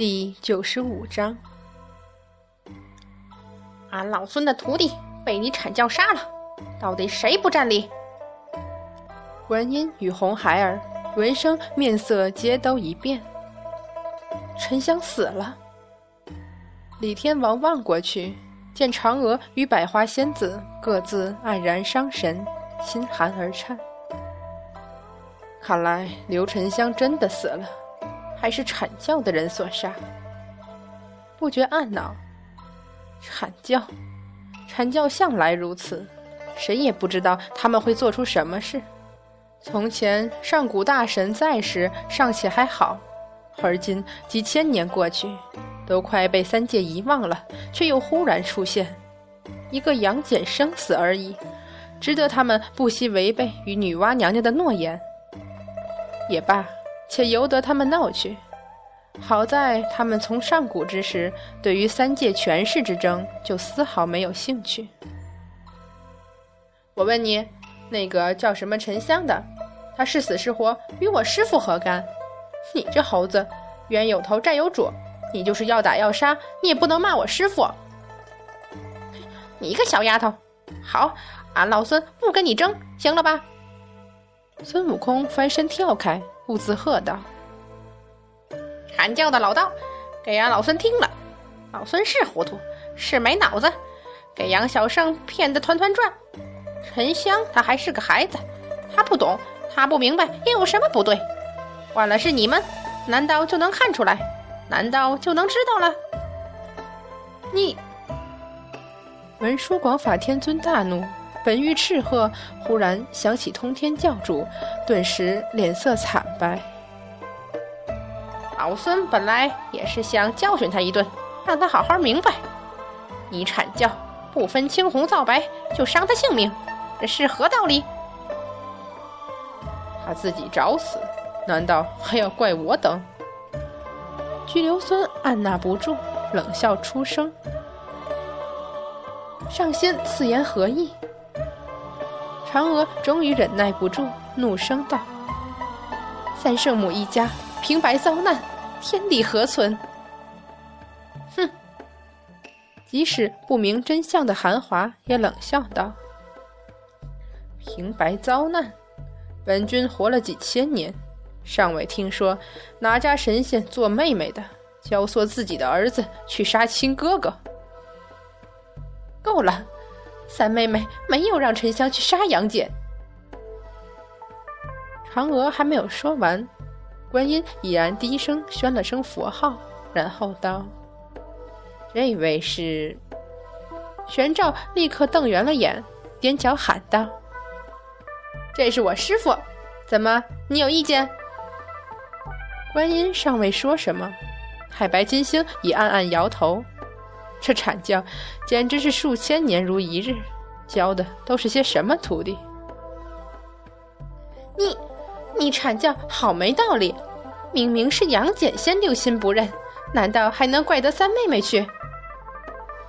第九十五章，俺老孙的徒弟被你阐教杀了，到底谁不占理？观音与红孩儿闻声面色皆都一变。沉香死了。李天王望过去，见嫦娥与百花仙子各自黯然伤神，心寒而颤。看来刘沉香真的死了。还是阐教的人所杀，不觉暗恼。阐教，阐教向来如此，谁也不知道他们会做出什么事。从前上古大神在时尚且还好，而今几千年过去，都快被三界遗忘了，却又忽然出现一个杨戬生死而已，值得他们不惜违背与女娲娘娘的诺言。也罢。且由得他们闹去。好在他们从上古之时，对于三界权势之争就丝毫没有兴趣。我问你，那个叫什么沉香的，他是死是活，与我师父何干？你这猴子，冤有头债有主，你就是要打要杀，你也不能骂我师父。你一个小丫头，好，俺老孙不跟你争，行了吧？孙悟空翻身跳开。兀自喝道：“喊叫的老道，给俺老孙听了！老孙是糊涂，是没脑子，给杨小胜骗得团团转。沉香他还是个孩子，他不懂，他不明白，又有什么不对？换了是你们，难道就能看出来？难道就能知道了？你！”文殊广法天尊大怒。本欲斥喝，忽然想起通天教主，顿时脸色惨白。老孙本来也是想教训他一顿，让他好好明白，你阐教不分青红皂白就伤他性命，这是何道理？他自己找死，难道还要怪我等？拘留孙按捺不住，冷笑出声：“上仙此言何意？”嫦娥终于忍耐不住，怒声道：“三圣母一家平白遭难，天理何存？”哼！即使不明真相的韩华也冷笑道：“平白遭难，本君活了几千年，尚未听说哪家神仙做妹妹的教唆自己的儿子去杀亲哥哥。”够了！三妹妹没有让沉香去杀杨戬。嫦娥还没有说完，观音已然低声宣了声佛号，然后道：“这位是。”玄照立刻瞪圆了眼，踮脚喊道：“这是我师傅，怎么你有意见？”观音尚未说什么，太白金星已暗暗摇头。这阐教简直是数千年如一日，教的都是些什么徒弟？你，你阐教好没道理！明明是杨戬先六亲不认，难道还能怪得三妹妹去？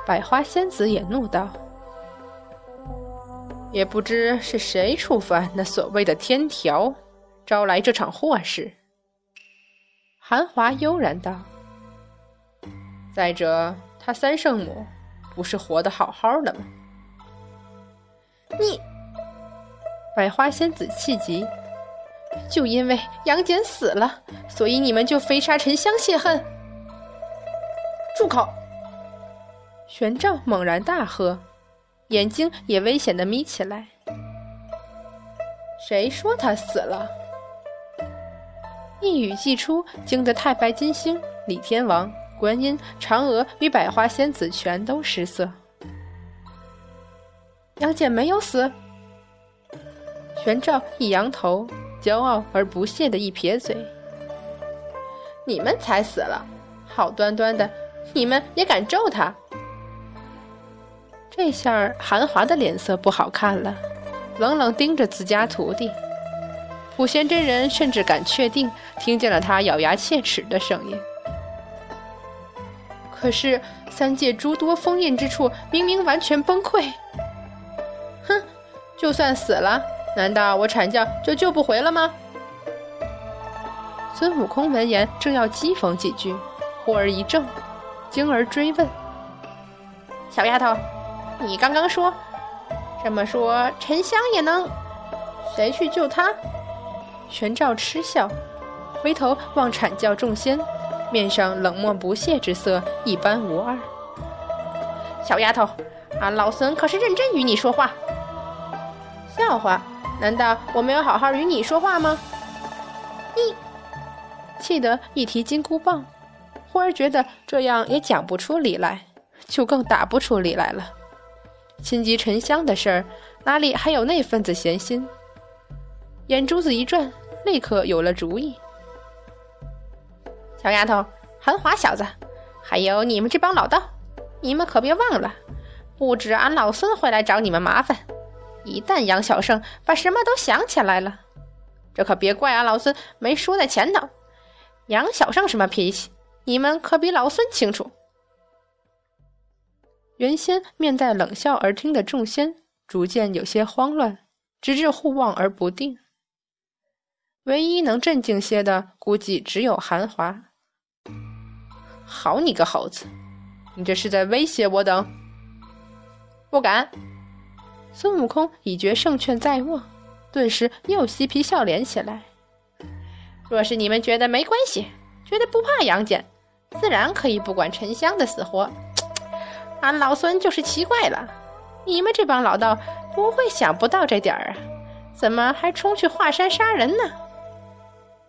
百花仙子也怒道：“也不知是谁触犯那所谓的天条，招来这场祸事。”韩华悠然道：“再者。”他三圣母不是活得好好的吗？你，百花仙子气急，就因为杨戬死了，所以你们就飞杀沉香泄恨？住口！玄奘猛然大喝，眼睛也危险的眯起来。谁说他死了？一语既出，惊得太白金星、李天王。观音、嫦娥与百花仙子全都失色。杨戬没有死。玄照一扬头，骄傲而不屑的一撇嘴：“你们才死了，好端端的，你们也敢咒他？”这下韩华的脸色不好看了，冷冷盯着自家徒弟。普贤真人甚至敢确定听见了他咬牙切齿的声音。可是三界诸多封印之处，明明完全崩溃。哼，就算死了，难道我阐教就救不回了吗？孙悟空闻言正要讥讽几句，忽而一怔，惊而追问：“小丫头，你刚刚说，这么说沉香也能？谁去救他？”玄照嗤笑，回头望阐教众仙，面上冷漠不屑之色一般无二。小丫头，俺老孙可是认真与你说话。笑话？难道我没有好好与你说话吗？你气得一提金箍棒。忽而觉得这样也讲不出理来，就更打不出理来了。心急沉香的事儿，哪里还有那份子闲心？眼珠子一转，立刻有了主意。小丫头，韩华小子，还有你们这帮老道，你们可别忘了，不止俺老孙会来找你们麻烦。一旦杨小胜把什么都想起来了，这可别怪俺老孙没说在前头。杨小胜什么脾气？你们可比老孙清楚。原先面带冷笑而听的众仙，逐渐有些慌乱，直至互望而不定。唯一能镇静些的，估计只有韩华。好你个猴子，你这是在威胁我等？不敢。孙悟空已觉胜券在握，顿时又嬉皮笑脸起来。若是你们觉得没关系，觉得不怕杨戬。自然可以不管沉香的死活，俺老孙就是奇怪了，你们这帮老道不会想不到这点儿啊？怎么还冲去华山杀人呢？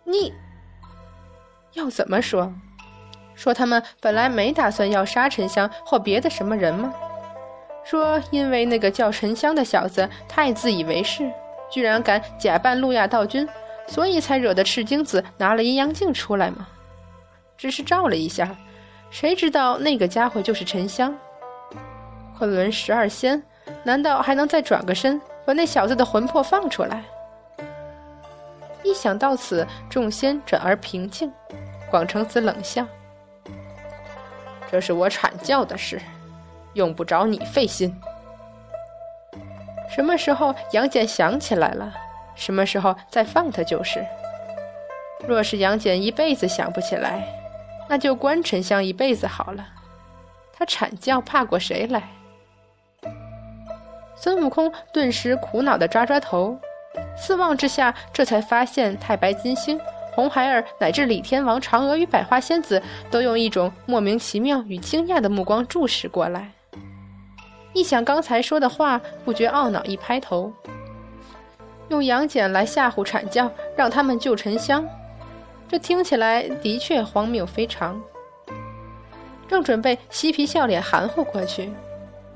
你要怎么说？说他们本来没打算要杀沉香或别的什么人吗？说因为那个叫沉香的小子太自以为是，居然敢假扮路亚道君，所以才惹得赤精子拿了阴阳镜出来吗？只是照了一下，谁知道那个家伙就是沉香？昆仑十二仙，难道还能再转个身，把那小子的魂魄放出来？一想到此，众仙转而平静。广成子冷笑：“这是我阐教的事，用不着你费心。什么时候杨戬想起来了，什么时候再放他就是。若是杨戬一辈子想不起来，”那就关沉香一辈子好了，他阐教怕过谁来？孙悟空顿时苦恼的抓抓头，四望之下，这才发现太白金星、红孩儿乃至李天王、嫦娥与百花仙子都用一种莫名其妙与惊讶的目光注视过来。一想刚才说的话，不觉懊恼，一拍头，用杨戬来吓唬阐教，让他们救沉香。这听起来的确荒谬非常。正准备嬉皮笑脸含糊过去，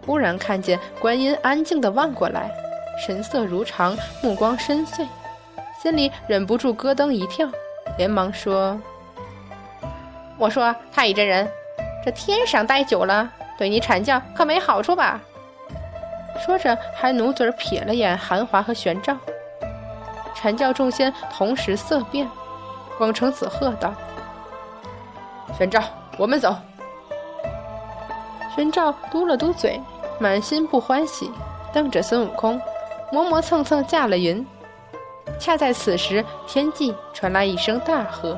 忽然看见观音安静地望过来，神色如常，目光深邃，心里忍不住咯噔一跳，连忙说：“我说太乙真人，这天上待久了，对你阐教可没好处吧？”说着还努嘴瞥了眼韩华和玄奘，阐教众仙同时色变。广成子喝道：“玄照，我们走。”玄照嘟了嘟嘴，满心不欢喜，瞪着孙悟空，磨磨蹭蹭驾了云。恰在此时，天际传来一声大喝：“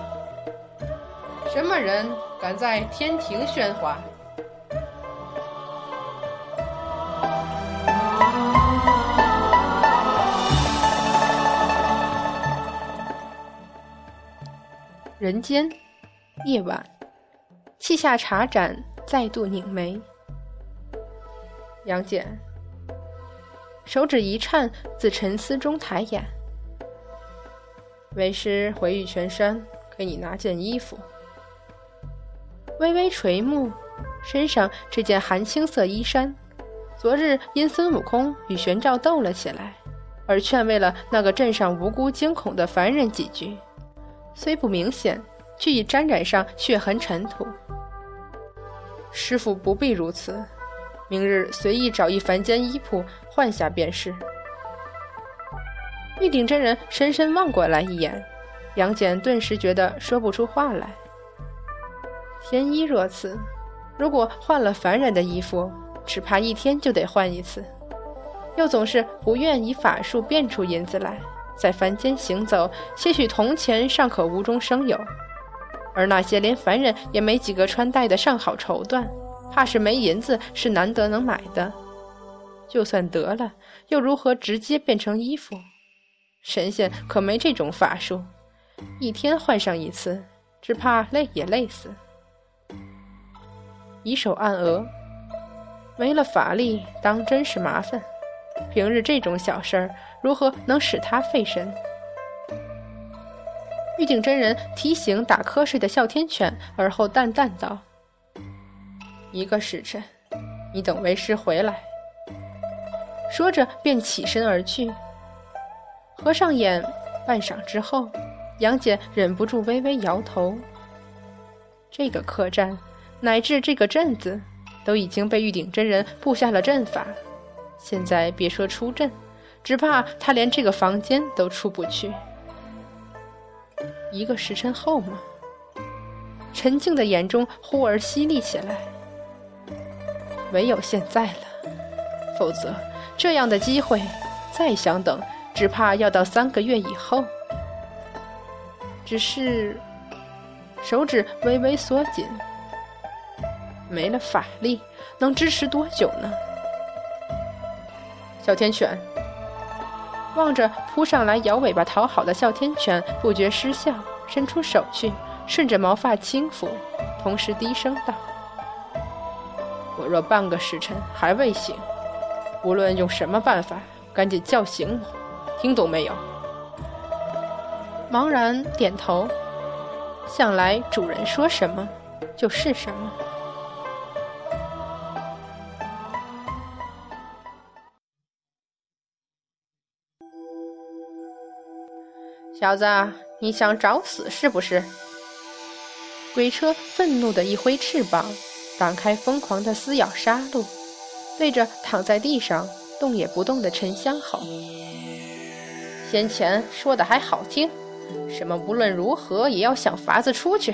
什么人敢在天庭喧哗？”人间，夜晚，气下茶盏，再度拧眉。杨戬，手指一颤，自沉思中抬眼。为师回玉泉山，给你拿件衣服。微微垂目，身上这件寒青色衣衫，昨日因孙悟空与玄照斗了起来，而劝慰了那个镇上无辜惊恐的凡人几句。虽不明显，却已沾染上血痕尘土。师傅不必如此，明日随意找一凡间衣铺换下便是。玉鼎真人深深望过来一眼，杨戬顿时觉得说不出话来。天衣若此，如果换了凡人的衣服，只怕一天就得换一次。又总是不愿以法术变出银子来。在凡间行走，些许铜钱尚可无中生有，而那些连凡人也没几个穿戴的上好绸缎，怕是没银子是难得能买的。就算得了，又如何直接变成衣服？神仙可没这种法术，一天换上一次，只怕累也累死。以手按额，没了法力，当真是麻烦。平日这种小事儿，如何能使他费神？玉鼎真人提醒打瞌睡的哮天犬，而后淡淡道：“一个时辰，你等为师回来。”说着便起身而去。合上眼，半晌之后，杨戬忍不住微微摇头。这个客栈，乃至这个镇子，都已经被玉鼎真人布下了阵法。现在别说出阵，只怕他连这个房间都出不去。一个时辰后吗？陈静的眼中忽而犀利起来。唯有现在了，否则这样的机会，再想等，只怕要到三个月以后。只是手指微微缩紧，没了法力，能支持多久呢？哮天犬望着扑上来摇尾巴讨好的哮天犬，不觉失笑，伸出手去，顺着毛发轻抚，同时低声道：“我若半个时辰还未醒，无论用什么办法，赶紧叫醒我，听懂没有？”茫然点头，向来主人说什么就是什么。小子，你想找死是不是？鬼车愤怒的一挥翅膀，挡开疯狂的撕咬杀戮，对着躺在地上动也不动的沉香吼：“先前说的还好听，什么无论如何也要想法子出去，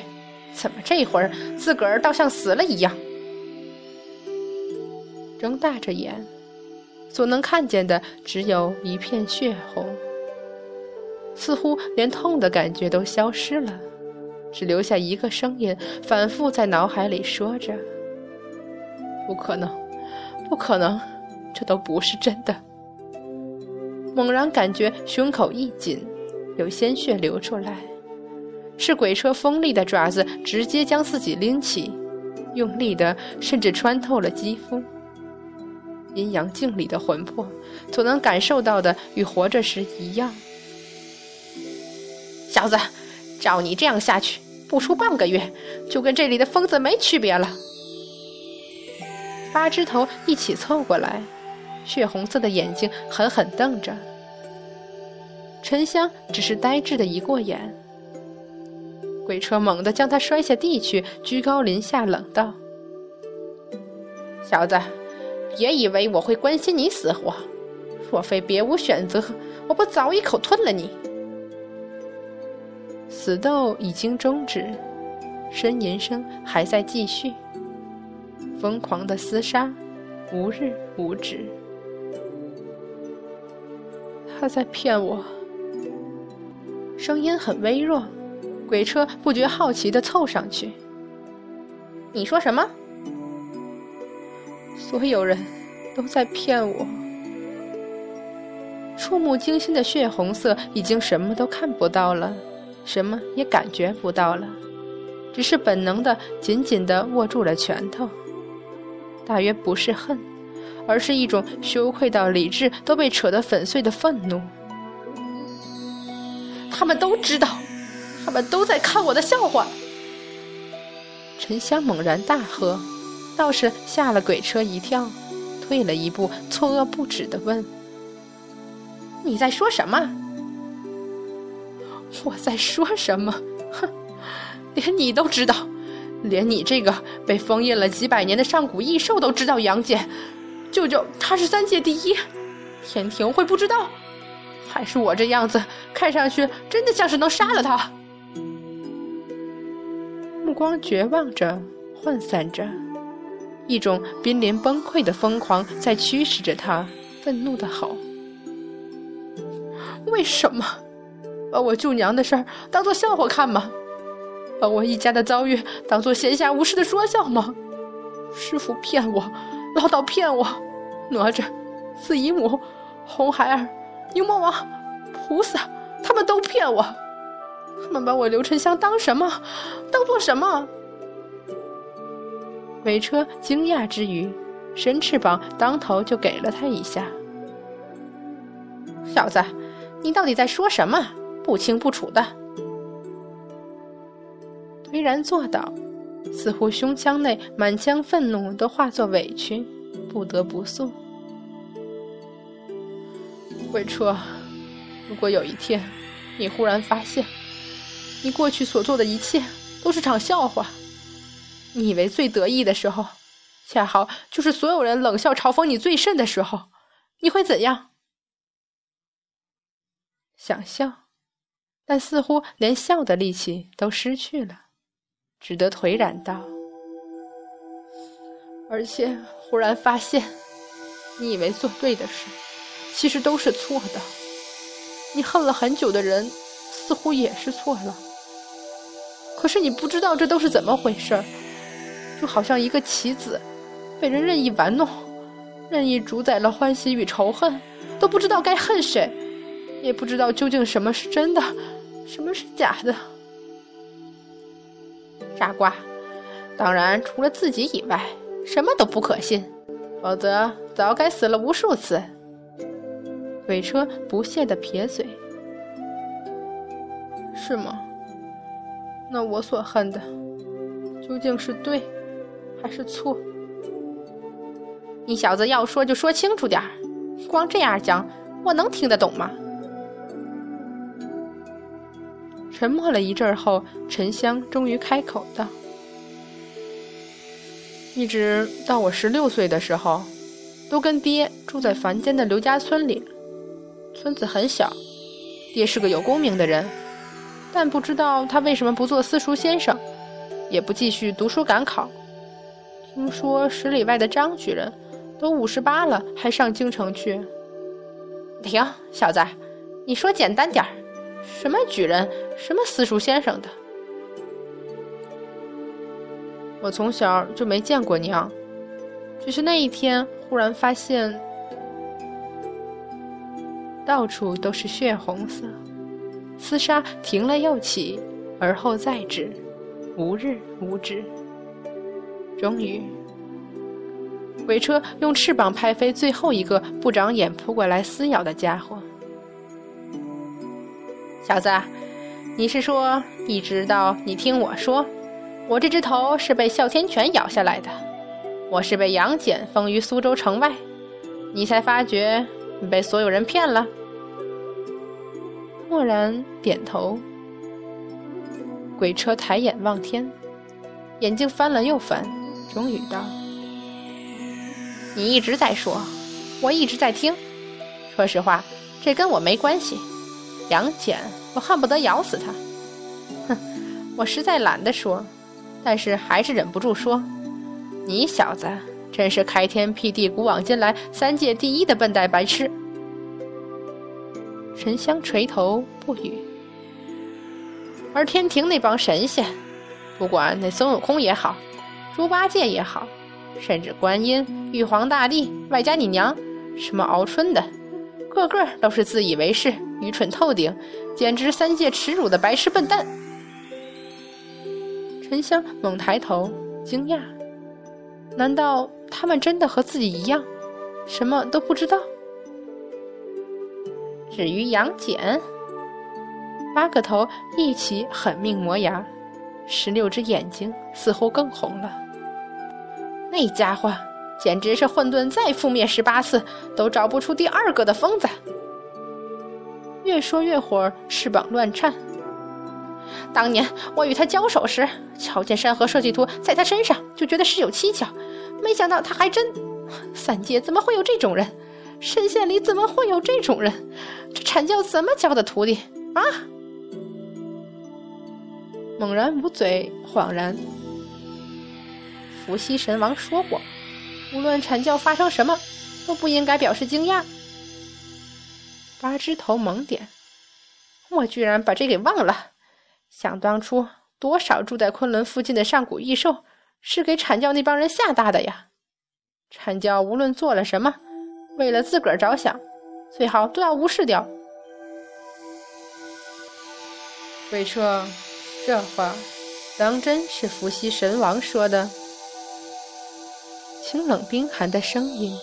怎么这会儿自个儿倒像死了一样？”睁大着眼，所能看见的只有一片血红。似乎连痛的感觉都消失了，只留下一个声音反复在脑海里说着：“不可能，不可能，这都不是真的。”猛然感觉胸口一紧，有鲜血流出来，是鬼车锋利的爪子直接将自己拎起，用力的甚至穿透了肌肤。阴阳镜里的魂魄所能感受到的与活着时一样。小子，照你这样下去，不出半个月，就跟这里的疯子没区别了。八只头一起凑过来，血红色的眼睛狠狠瞪着。沉香只是呆滞的一过眼。鬼车猛地将他摔下地去，居高临下冷道：“小子，别以为我会关心你死活。若非别无选择，我不早一口吞了你。”死斗已经终止，呻吟声还在继续。疯狂的厮杀，无日无止。他在骗我。声音很微弱，鬼车不觉好奇的凑上去。你说什么？所有人都在骗我。触目惊心的血红色已经什么都看不到了。什么也感觉不到了，只是本能的紧紧的握住了拳头。大约不是恨，而是一种羞愧到理智都被扯得粉碎的愤怒。他们都知道，他们都在看我的笑话。沉香猛然大喝，倒是吓了鬼车一跳，退了一步，错愕不止的问：“你在说什么？”我在说什么？哼，连你都知道，连你这个被封印了几百年的上古异兽都知道杨戬，舅舅他是三界第一，天庭会不知道？还是我这样子看上去真的像是能杀了他？目光绝望着，涣散着，一种濒临崩溃的疯狂在驱使着他，愤怒的吼：“为什么？”把我舅娘的事儿当做笑话看吗？把我一家的遭遇当做闲暇无事的说笑吗？师傅骗我，老道骗我，哪吒、四姨母、红孩儿、牛魔王、菩萨，他们都骗我。他们把我刘沉香当什么？当做什么？韦车惊讶之余，伸翅膀当头就给了他一下。小子，你到底在说什么？不清不楚的。颓然坐倒，似乎胸腔内满腔愤怒都化作委屈，不得不诉。韦车，如果有一天，你忽然发现，你过去所做的一切都是场笑话，你以为最得意的时候，恰好就是所有人冷笑嘲讽你最甚的时候，你会怎样？想笑，但似乎连笑的力气都失去了。只得颓然道：“而且忽然发现，你以为做对的事，其实都是错的。你恨了很久的人，似乎也是错了。可是你不知道这都是怎么回事儿，就好像一个棋子，被人任意玩弄，任意主宰了欢喜与仇恨，都不知道该恨谁，也不知道究竟什么是真的，什么是假的。”傻瓜，当然除了自己以外，什么都不可信，否则早该死了无数次。鬼车不屑的撇嘴：“是吗？那我所恨的，究竟是对，还是错？你小子要说就说清楚点儿，光这样讲，我能听得懂吗？”沉默了一阵后，沉香终于开口道：“一直到我十六岁的时候，都跟爹住在凡间的刘家村里。村子很小，爹是个有功名的人，但不知道他为什么不做私塾先生，也不继续读书赶考。听说十里外的张举人，都五十八了，还上京城去。停，小子，你说简单点儿。”什么举人，什么私塾先生的？我从小就没见过娘，只是那一天忽然发现，到处都是血红色，厮杀停了又起，而后再止，无日无止。终于，鬼车用翅膀拍飞最后一个不长眼扑过来撕咬的家伙。小子，你是说，一直到你听我说，我这只头是被哮天犬咬下来的，我是被杨戬封于苏州城外，你才发觉你被所有人骗了？默然点头。鬼车抬眼望天，眼睛翻了又翻，终于道：“你一直在说，我一直在听。说实话，这跟我没关系。”杨戬，我恨不得咬死他！哼，我实在懒得说，但是还是忍不住说：你小子真是开天辟地、古往今来三界第一的笨蛋白痴！沉香垂头不语。而天庭那帮神仙，不管那孙悟空也好，猪八戒也好，甚至观音、玉皇大帝，外加你娘，什么敖春的。个个都是自以为是、愚蠢透顶，简直三界耻辱的白痴笨蛋。沉香猛抬头，惊讶：难道他们真的和自己一样，什么都不知道？至于杨戬，八个头一起狠命磨牙，十六只眼睛似乎更红了。那家伙。简直是混沌再覆灭十八次都找不出第二个的疯子。越说越火，翅膀乱颤。当年我与他交手时，瞧见山河设计图在他身上，就觉得事有蹊跷。没想到他还真……三界怎么会有这种人？神仙里怎么会有这种人？这阐教怎么教的徒弟啊？猛然捂嘴，恍然。伏羲神王说过。无论阐教发生什么，都不应该表示惊讶。八只头猛点，我居然把这给忘了。想当初多少住在昆仑附近的上古异兽是给阐教那帮人吓大的呀！阐教无论做了什么，为了自个儿着想，最好都要无视掉。鬼车，这话当真是伏羲神王说的？清冷冰寒的声音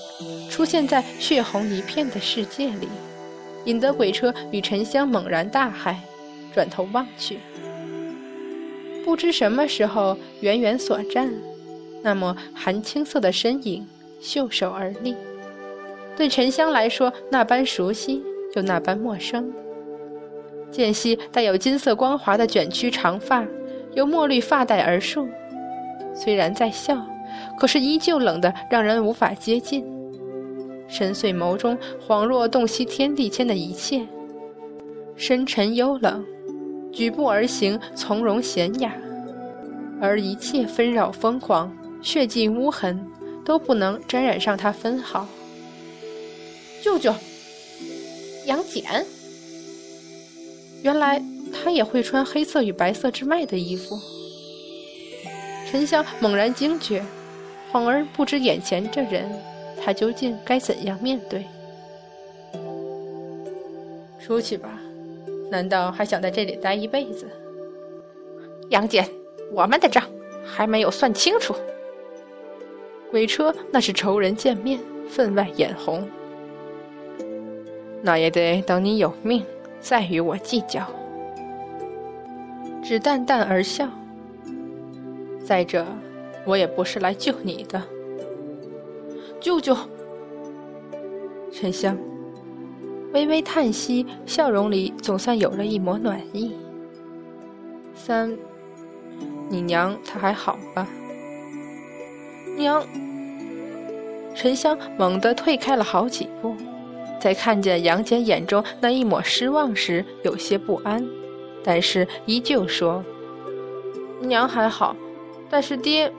出现在血红一片的世界里，引得鬼车与沉香猛然大骇，转头望去，不知什么时候远远所站，那抹寒青色的身影袖手而立，对沉香来说那般熟悉，又那般陌生。间隙带有金色光滑的卷曲长发，由墨绿发带而束，虽然在笑，可是依旧冷得让人无法接近。深邃眸中恍若洞悉天地间的一切，深沉幽冷，举步而行从容娴雅，而一切纷扰疯狂、血迹污痕都不能沾染上他分毫。舅舅，杨戬。原来他也会穿黑色与白色之脉的衣服。沉香猛然惊觉，恍而不知眼前这人，他究竟该怎样面对？出去吧，难道还想在这里待一辈子？杨戬，我们的账还没有算清楚。鬼车那是仇人见面，分外眼红。那也得等你有命。再与我计较，只淡淡而笑。再者，我也不是来救你的，舅舅。沉香微微叹息，笑容里总算有了一抹暖意。三，你娘她还好吧？娘。沉香猛地退开了好几步。在看见杨戬眼中那一抹失望时，有些不安，但是依旧说：“娘还好，但是爹，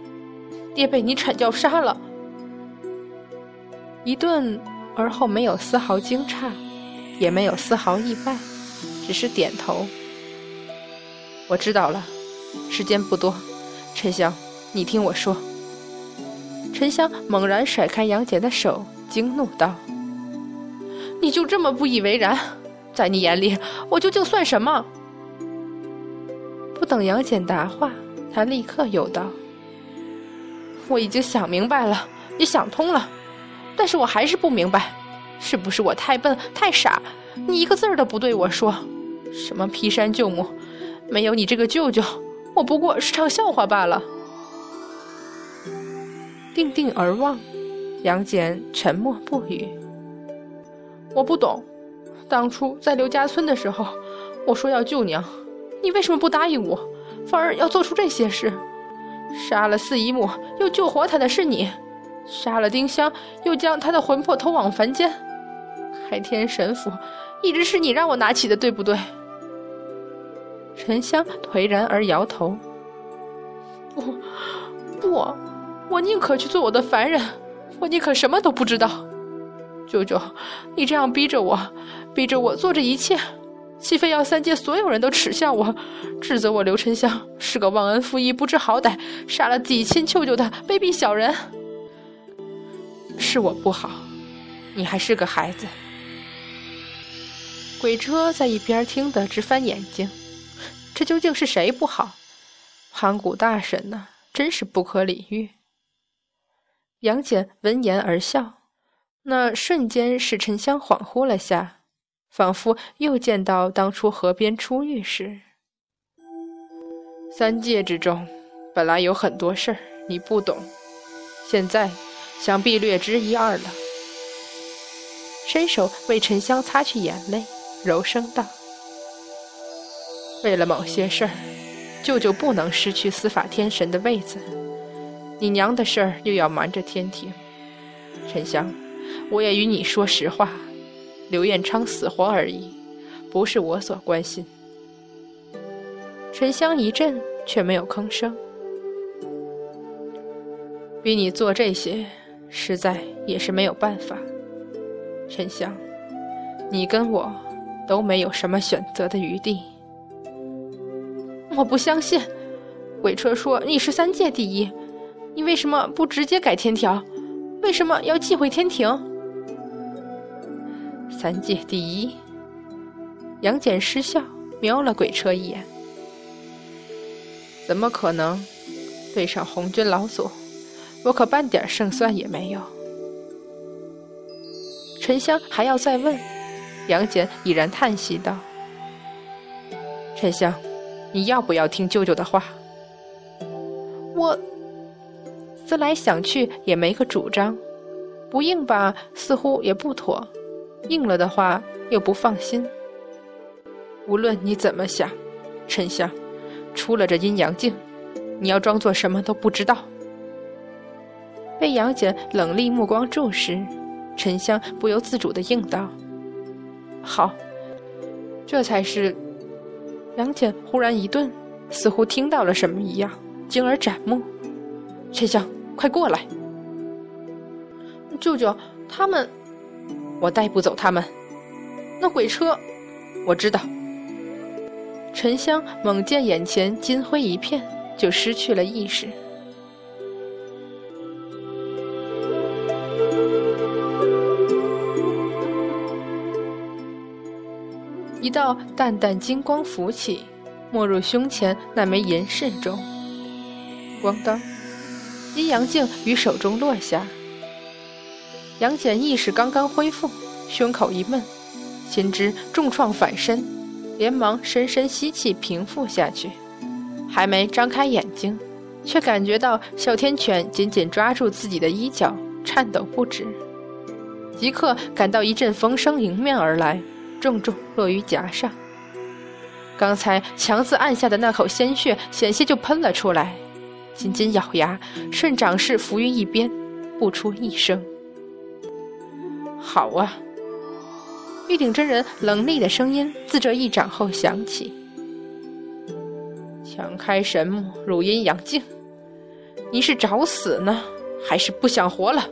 爹被你阐教杀了。”一顿，而后没有丝毫惊诧，也没有丝毫意外，只是点头。我知道了，时间不多，沉香，你听我说。沉香猛然甩开杨戬的手，惊怒道。你就这么不以为然？在你眼里，我究竟算什么？不等杨戬答话，他立刻又道：“我已经想明白了，也想通了，但是我还是不明白，是不是我太笨太傻？你一个字儿都不对我说，什么劈山救母，没有你这个舅舅，我不过是场笑话罢了。”定定而望，杨戬沉默不语。我不懂，当初在刘家村的时候，我说要救娘，你为什么不答应我，反而要做出这些事？杀了四姨母，又救活她的是你；杀了丁香，又将她的魂魄投往凡间。开天神斧，一直是你让我拿起的，对不对？沉香颓然而摇头。不，不，我宁可去做我的凡人，我宁可什么都不知道。舅舅，你这样逼着我，逼着我做这一切，岂非要三界所有人都耻笑我，指责我刘沉香是个忘恩负义、不知好歹、杀了自己亲舅舅的卑鄙小人？是我不好，你还是个孩子。鬼车在一边听得直翻眼睛，这究竟是谁不好？盘古大神呢？真是不可理喻。杨戬闻言而笑。那瞬间使沉香恍惚了下，仿佛又见到当初河边初遇时。三界之中，本来有很多事儿你不懂，现在想必略知一二了。伸手为沉香擦去眼泪，柔声道：“为了某些事儿，舅舅不能失去司法天神的位子，你娘的事儿又要瞒着天庭，沉香。”我也与你说实话，刘彦昌死活而已，不是我所关心。沉香一震，却没有吭声。逼你做这些，实在也是没有办法。沉香，你跟我都没有什么选择的余地。我不相信，鬼车说你是三界第一，你为什么不直接改天条？为什么要忌讳天庭？三界第一。杨戬失笑，瞄了鬼车一眼。怎么可能？对上红军老祖，我可半点胜算也没有。沉香还要再问，杨戬已然叹息道：“沉香，你要不要听舅舅的话？”我思来想去也没个主张，不应吧，似乎也不妥；应了的话，又不放心。无论你怎么想，沉香，出了这阴阳镜，你要装作什么都不知道。被杨戬冷厉目光注视，沉香不由自主的应道：“好。”这才是。杨戬忽然一顿，似乎听到了什么一样，惊而展目。沉香，快过来！舅舅，他们，我带不走他们。那鬼车，我知道。沉香猛见眼前金灰一片，就失去了意识。道淡淡金光浮起，没入胸前那枚银饰中。咣当，阴阳镜于手中落下。杨戬意识刚刚恢复，胸口一闷，心知重创反身。连忙深深吸气，平复下去。还没张开眼睛，却感觉到哮天犬紧紧抓住自己的衣角，颤抖不止。即刻感到一阵风声迎面而来，重重落于颊上。刚才强自按下的那口鲜血，险些就喷了出来。紧紧咬牙，顺掌势伏于一边，不出一声。好啊。玉鼎真人冷厉的声音自这一掌后响起：“强开神木入阴阳镜，你是找死呢，还是不想活了？”